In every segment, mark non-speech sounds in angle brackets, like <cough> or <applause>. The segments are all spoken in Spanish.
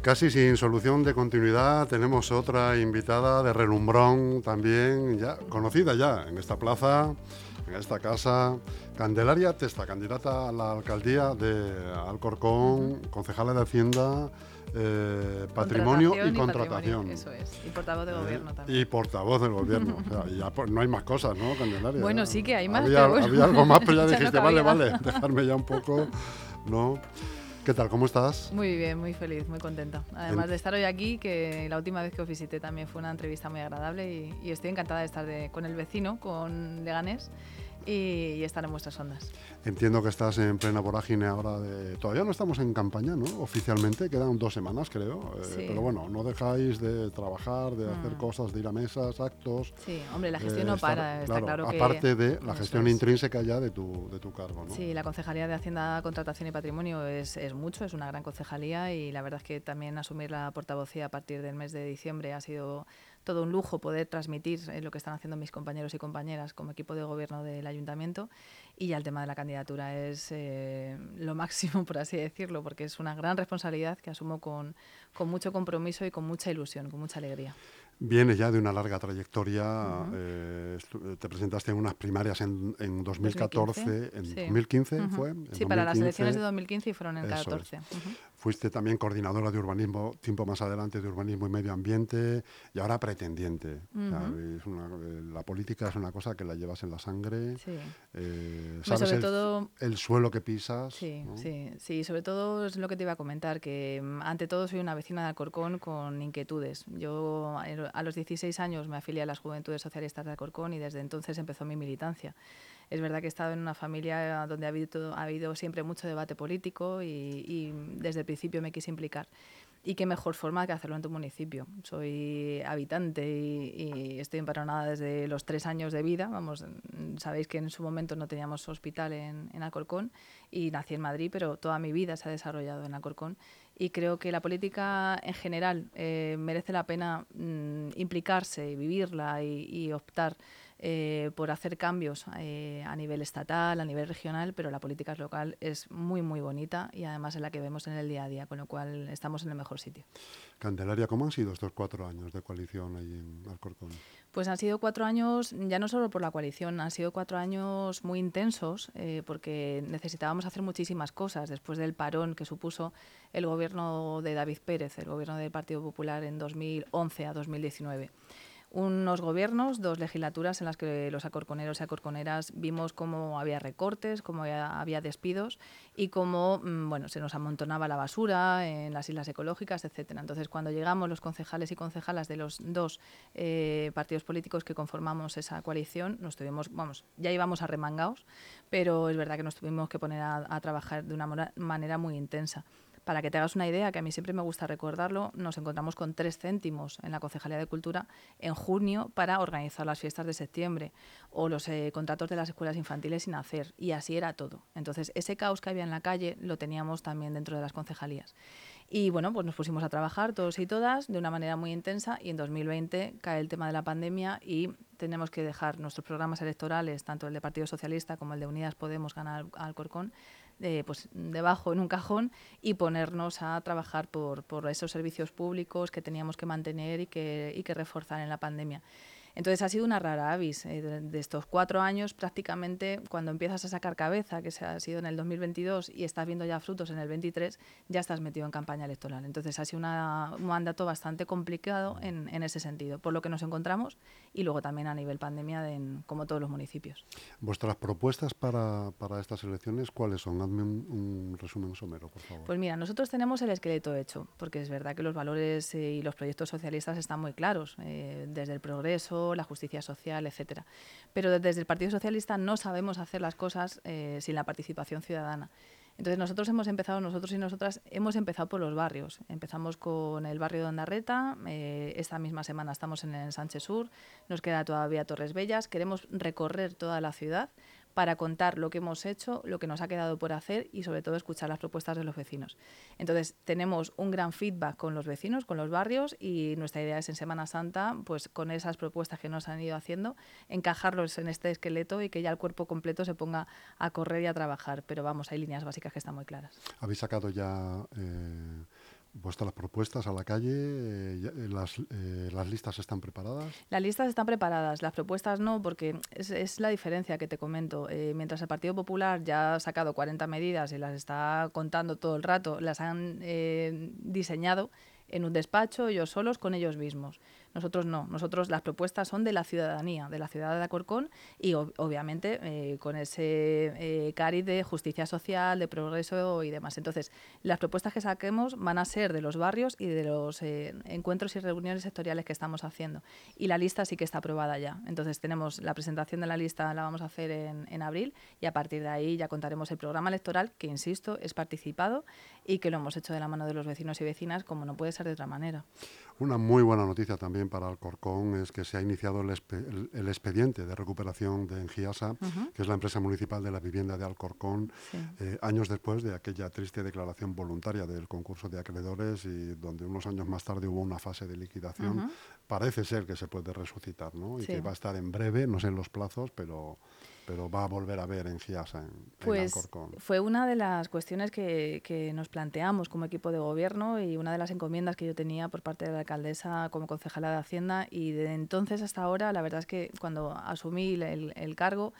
Y casi sin solución de continuidad tenemos otra invitada de relumbrón también, ya conocida ya en esta plaza, en esta casa, Candelaria Testa, candidata a la alcaldía de Alcorcón, concejala de Hacienda, eh, patrimonio y, contratación. eso es. Y portavoz de gobierno también. Y portavoz del gobierno. o sea, ya pues, no hay más cosas, ¿no, Candelaria? Bueno, sí que hay más. Había, pero bueno, había algo más, pero ya <laughs> ya no dijiste, vale, vale, dejarme ya un poco, ¿no? ¿Qué tal? ¿Cómo estás? Muy bien, muy feliz, muy contenta. Además de estar hoy aquí, que la última vez que os visité también fue una entrevista muy agradable y, y estoy encantada de estar de- con el vecino, con Leganés, y, y estar en vuestras ondas. Entiendo que estás en plena vorágine ahora de... Todavía no estamos en campaña, ¿no? Oficialmente, quedan dos semanas, creo. eh, Sí. Pero bueno, no dejáis de trabajar, de hacer Mm. cosas, de ir a mesas, actos. Sí, hombre, la gestión eh, no estar- para, está claro que... Aparte de la gestión es. intrínseca ya de tu, de tu cargo, ¿no? Sí, la Concejalía de Hacienda, Contratación y Patrimonio es, es mucho, es una gran concejalía y la verdad es que también asumir la portavocía a partir del mes de diciembre ha sido todo un lujo poder transmitir eh, lo que están haciendo mis compañeros y compañeras como equipo de gobierno del ayuntamiento y ya el tema de la candidatura es eh, lo <laughs> máximo, por así decirlo, porque es una gran responsabilidad que asumo con, con mucho compromiso y con mucha ilusión, con mucha alegría. Vienes ya de una larga trayectoria. eh, estu- te presentaste en unas primarias en, en 2014. 2015, ¿En sí. 2015 Ujú. fue? En Sí, para las 2015. elecciones de 2015 y fueron en Eso es. 14. Ujú. Fuiste también coordinadora de urbanismo, tiempo más adelante, de urbanismo y medio ambiente, y ahora pretendiente. Es una- eh, la política es una cosa que la llevas en la sangre. Sí. eh, sabes sobre el, todo el suelo que pisas. Sí, ¿no? sí, sí, sobre todo es lo que te iba a comentar, que mm, ante todo soy una vecina de Alcorcón con inquietudes. Yo a los 16 años me afilié a las Juventudes Socialistas de Alcorcón y desde entonces empezó mi militancia. Es verdad que he estado en una familia donde ha habido, ha habido siempre mucho debate político y, desde el principio me quise implicar. Y qué mejor forma que hacerlo en tu municipio. Soy habitante y, estoy empadronada desde los tres años de vida. Vamos, sabéis que en su momento no teníamos hospital en, en Alcorcón y nací en Madrid, pero toda mi vida se ha desarrollado en Alcorcón. Y creo que la política en general eh, merece la pena mm, implicarse y vivirla y, y optar eh, por hacer cambios eh, a nivel estatal, a nivel regional, pero la política local es muy, muy bonita y además es la que vemos en el día a día, con lo cual estamos en el mejor sitio. Candelaria, ¿cómo han sido estos cuatro años de coalición ahí en Alcorcón? Pues han sido cuatro años, ya no solo por la coalición, han sido cuatro años muy intensos eh, porque necesitábamos hacer muchísimas cosas después del parón que supuso el gobierno de David Pérez, el gobierno del Partido Popular en 2011 a 2019 unos gobiernos, dos legislaturas en las que los acorconeros y acorconeras vimos cómo había recortes, cómo había, despidos y cómo mm, bueno, se nos amontonaba la basura en las islas ecológicas, etcétera. Entonces, cuando llegamos los concejales y concejalas de los dos eh, partidos políticos que conformamos esa coalición, nos tuvimos, vamos, ya íbamos arremangados, pero es verdad que nos tuvimos que poner a, trabajar de una manera muy intensa. Para que te hagas una idea, que a mí siempre me gusta recordarlo, nos encontramos con tres céntimos en la Concejalía de Cultura en junio para organizar las fiestas de septiembre o los eh, contratos de las escuelas infantiles sin hacer. Y así era todo. Entonces, ese caos que había en la calle lo teníamos también dentro de las concejalías. Y bueno, pues nos pusimos a trabajar todos y todas de una manera muy intensa y en 2020 cae el tema de la pandemia y tenemos que dejar nuestros programas electorales, tanto el de Partido Socialista como el de Unidas Podemos ganar al Corcón, eh, pues debajo en un cajón y ponernos a trabajar por, por esos servicios públicos que teníamos que mantener y que, y que reforzar en la pandemia. Entonces ha sido una rara avis. eh, de, estos cuatro años, prácticamente cuando empiezas a sacar cabeza, que se ha sido en el 2022 y estás viendo ya frutos en el 23, ya estás metido en campaña electoral. Entonces ha sido una- un mandato bastante complicado en, en ese sentido, por lo que nos encontramos y luego también a nivel pandemia, de en- como todos los municipios. ¿Vuestras propuestas para, para estas elecciones cuáles son? Hazme un, un resumen somero, por favor. Pues mira, nosotros tenemos el esqueleto hecho, porque es verdad que los valores eh, y los proyectos socialistas están muy claros, eh, desde el progreso, la justicia social, etcétera. Pero desde el Partido Socialista no sabemos hacer las cosas eh, sin la participación ciudadana. Entonces nosotros hemos empezado, nosotros y nosotras hemos empezado por los barrios. Empezamos con el barrio de Ondarreta, eh, esta misma semana estamos en el Sánchez Sur, nos queda todavía Torres Bellas, queremos recorrer toda la ciudad para contar lo que hemos hecho, lo que nos ha quedado por hacer y sobre todo escuchar las propuestas de los vecinos. Entonces, tenemos un gran feedback con los vecinos, con los barrios y nuestra idea es en Semana Santa, pues con esas propuestas que nos han ido haciendo, encajarlos en este esqueleto y que ya el cuerpo completo se ponga a correr y a trabajar. Pero vamos, hay líneas básicas que están muy claras. ¿Habéis sacado ya eh, vuestras propuestas a la calle, eh, eh, las, eh, las, listas están preparadas? Las listas están preparadas, las propuestas no, porque es, es la diferencia que te comento. mientras el Partido Popular ya ha sacado 40 medidas y las está contando todo el rato, las han diseñado en un despacho, ellos solos, con ellos mismos. Nosotros no, nosotros las propuestas son de la ciudadanía, de la ciudad de Acorcón y obviamente eh, con ese eh, de justicia social, de progreso y demás. Entonces, las propuestas que saquemos van a ser de los barrios y de los eh, encuentros y reuniones sectoriales que estamos haciendo. Y la lista sí que está aprobada ya. Entonces, tenemos la presentación de la lista, la vamos a hacer en abril y a partir de ahí ya contaremos el programa electoral, que insisto, es participado y que lo hemos hecho de la mano de los vecinos y vecinas, como no puede ser de otra manera. Una muy buena noticia también para Alcorcón es que se ha iniciado el, expediente de recuperación de Engiasa, que es la empresa municipal de la vivienda de Alcorcón, eh, años después de aquella triste declaración voluntaria del concurso de acreedores y donde unos años más tarde hubo una fase de liquidación. Parece ser que se puede resucitar, ¿no? Y que va a estar en breve, no sé en los plazos, pero pero va a volver a ver en Giasa, en, pues fue una de las cuestiones que, que, nos planteamos como equipo de gobierno y una de las encomiendas que yo tenía por parte de la alcaldesa como concejala de Hacienda. Y de entonces hasta ahora, la verdad es que cuando asumí el, el cargo,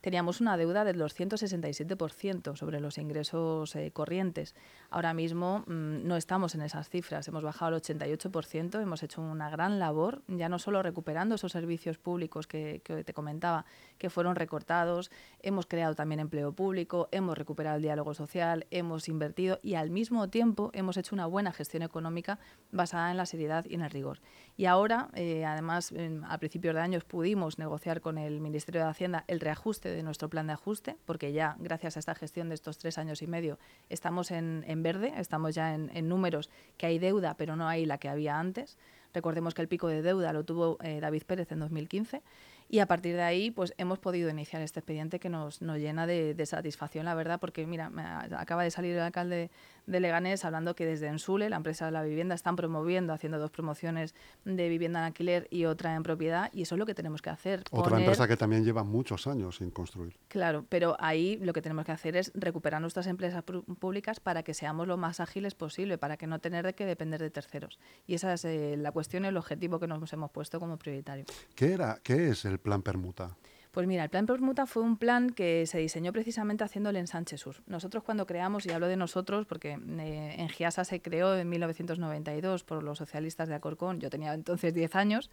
teníamos una deuda del 267% sobre los ingresos eh, corrientes. Ahora mismo mm, no estamos en esas cifras, hemos bajado al 88%, hemos hecho una gran labor, ya no solo recuperando esos servicios públicos que, te comentaba, que fueron recortados, hemos creado también empleo público, hemos recuperado el diálogo social, hemos invertido y al mismo tiempo hemos hecho una buena gestión económica basada en la seriedad y en el rigor. Y ahora, eh, además, a principios de años pudimos negociar con el Ministerio de Hacienda el reajuste de nuestro plan de ajuste, porque ya gracias a esta gestión de estos tres años y medio estamos en, verde, estamos ya en, números que hay deuda, pero no hay la que había antes. Recordemos que el pico de deuda lo tuvo eh, David Pérez en 2015 y a partir de ahí, pues hemos podido iniciar este expediente que nos, nos llena de, satisfacción, la verdad, porque mira, acaba de salir el alcalde de Leganés hablando que desde Ensule, la empresa de la vivienda, están promoviendo, haciendo dos promociones de vivienda en alquiler y otra en propiedad, y eso es lo que tenemos que hacer. Otra empresa que también lleva muchos años sin construir. Claro, pero ahí lo que tenemos que hacer es recuperar nuestras empresas públicas para que seamos lo más ágiles posible, para que no tener de que depender de terceros. Y esa es eh, la cuestión el objetivo que nos hemos puesto como prioritario. ¿Qué, era, qué es el plan Permuta? Pues mira, el plan Permuta fue un plan que se diseñó precisamente haciendo el ensanche sur. Nosotros cuando creamos, y hablo de nosotros porque eh, en Giasa se creó en 1992 por los socialistas de Acorcón, yo tenía entonces 10 años,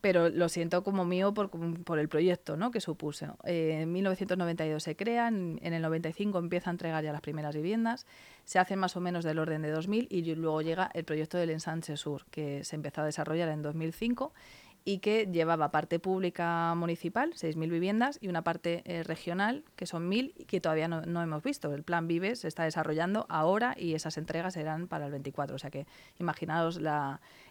pero lo siento como mío por, por el proyecto ¿no? que supuso. Eh, en 1992 se crean, en el 95 empieza a entregar ya las primeras viviendas, se hacen más o menos del orden de 2000 y luego llega el proyecto del ensanche sur, que se empezó a desarrollar en 2005 y que llevaba parte pública municipal, 6.000 viviendas, y una parte eh, regional, que son 1.000, y que todavía no, hemos visto. El plan Vive se está desarrollando ahora y esas entregas serán para el 24. O sea que imaginaos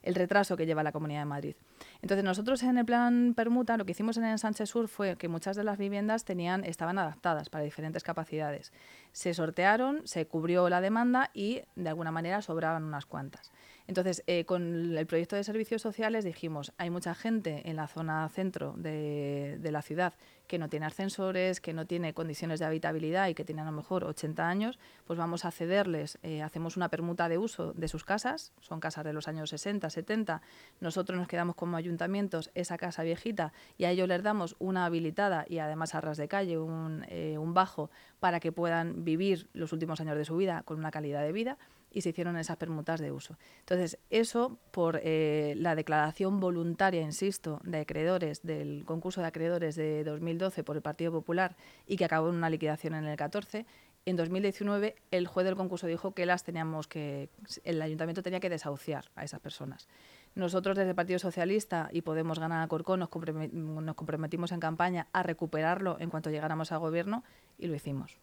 el retraso que lleva la Comunidad de Madrid. Entonces nosotros en el plan Permuta lo que hicimos en el Sánchez Sur fue que muchas de las viviendas tenían, estaban adaptadas para diferentes capacidades. Se sortearon, se cubrió la demanda y de alguna manera sobraban unas cuantas. Entonces, eh, con el proyecto de servicios sociales dijimos, hay mucha gente en la zona centro de, la ciudad que no tiene ascensores, que no tiene condiciones de habitabilidad y que tiene a lo mejor 80 años, pues vamos a cederles, eh, hacemos una permuta de uso de sus casas, son casas de los años 60, 70, nosotros nos quedamos como ayuntamientos esa casa viejita y a ellos les damos una habilitada y además a ras de calle, un, eh, un bajo, para que puedan vivir los últimos años de su vida con una calidad de vida y se hicieron esas permutas de uso. Entonces, eso por eh, la declaración voluntaria, insisto, de acreedores del concurso de acreedores de 2012 por el Partido Popular y que acabó en una liquidación en el 14, en 2019 el juez del concurso dijo que las teníamos que el ayuntamiento tenía que desahuciar a esas personas. Nosotros desde el Partido Socialista y Podemos Ganar a Corcón nos, comprometimos en campaña a recuperarlo en cuanto llegáramos al gobierno y lo hicimos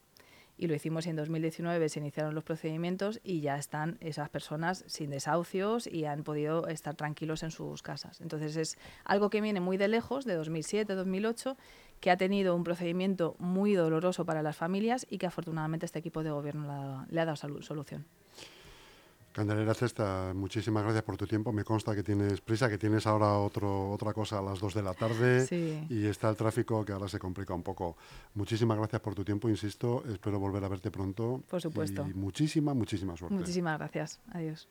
y lo hicimos en 2019 se iniciaron los procedimientos y ya están esas personas sin desahucios y han podido estar tranquilos en sus casas. Entonces es algo que viene muy de lejos, de 2007, 2008, que ha tenido un procedimiento muy doloroso para las familias y que afortunadamente este equipo de gobierno le ha dado solución. Candelera Cesta, muchísimas gracias por tu tiempo. Me consta que tienes prisa, que tienes ahora otro, otra cosa a las 2 de la tarde y está el tráfico que ahora se complica un poco. Muchísimas gracias por tu tiempo, insisto. Espero volver a verte pronto. Por supuesto. Y muchísima, muchísima suerte. Muchísimas gracias. Adiós.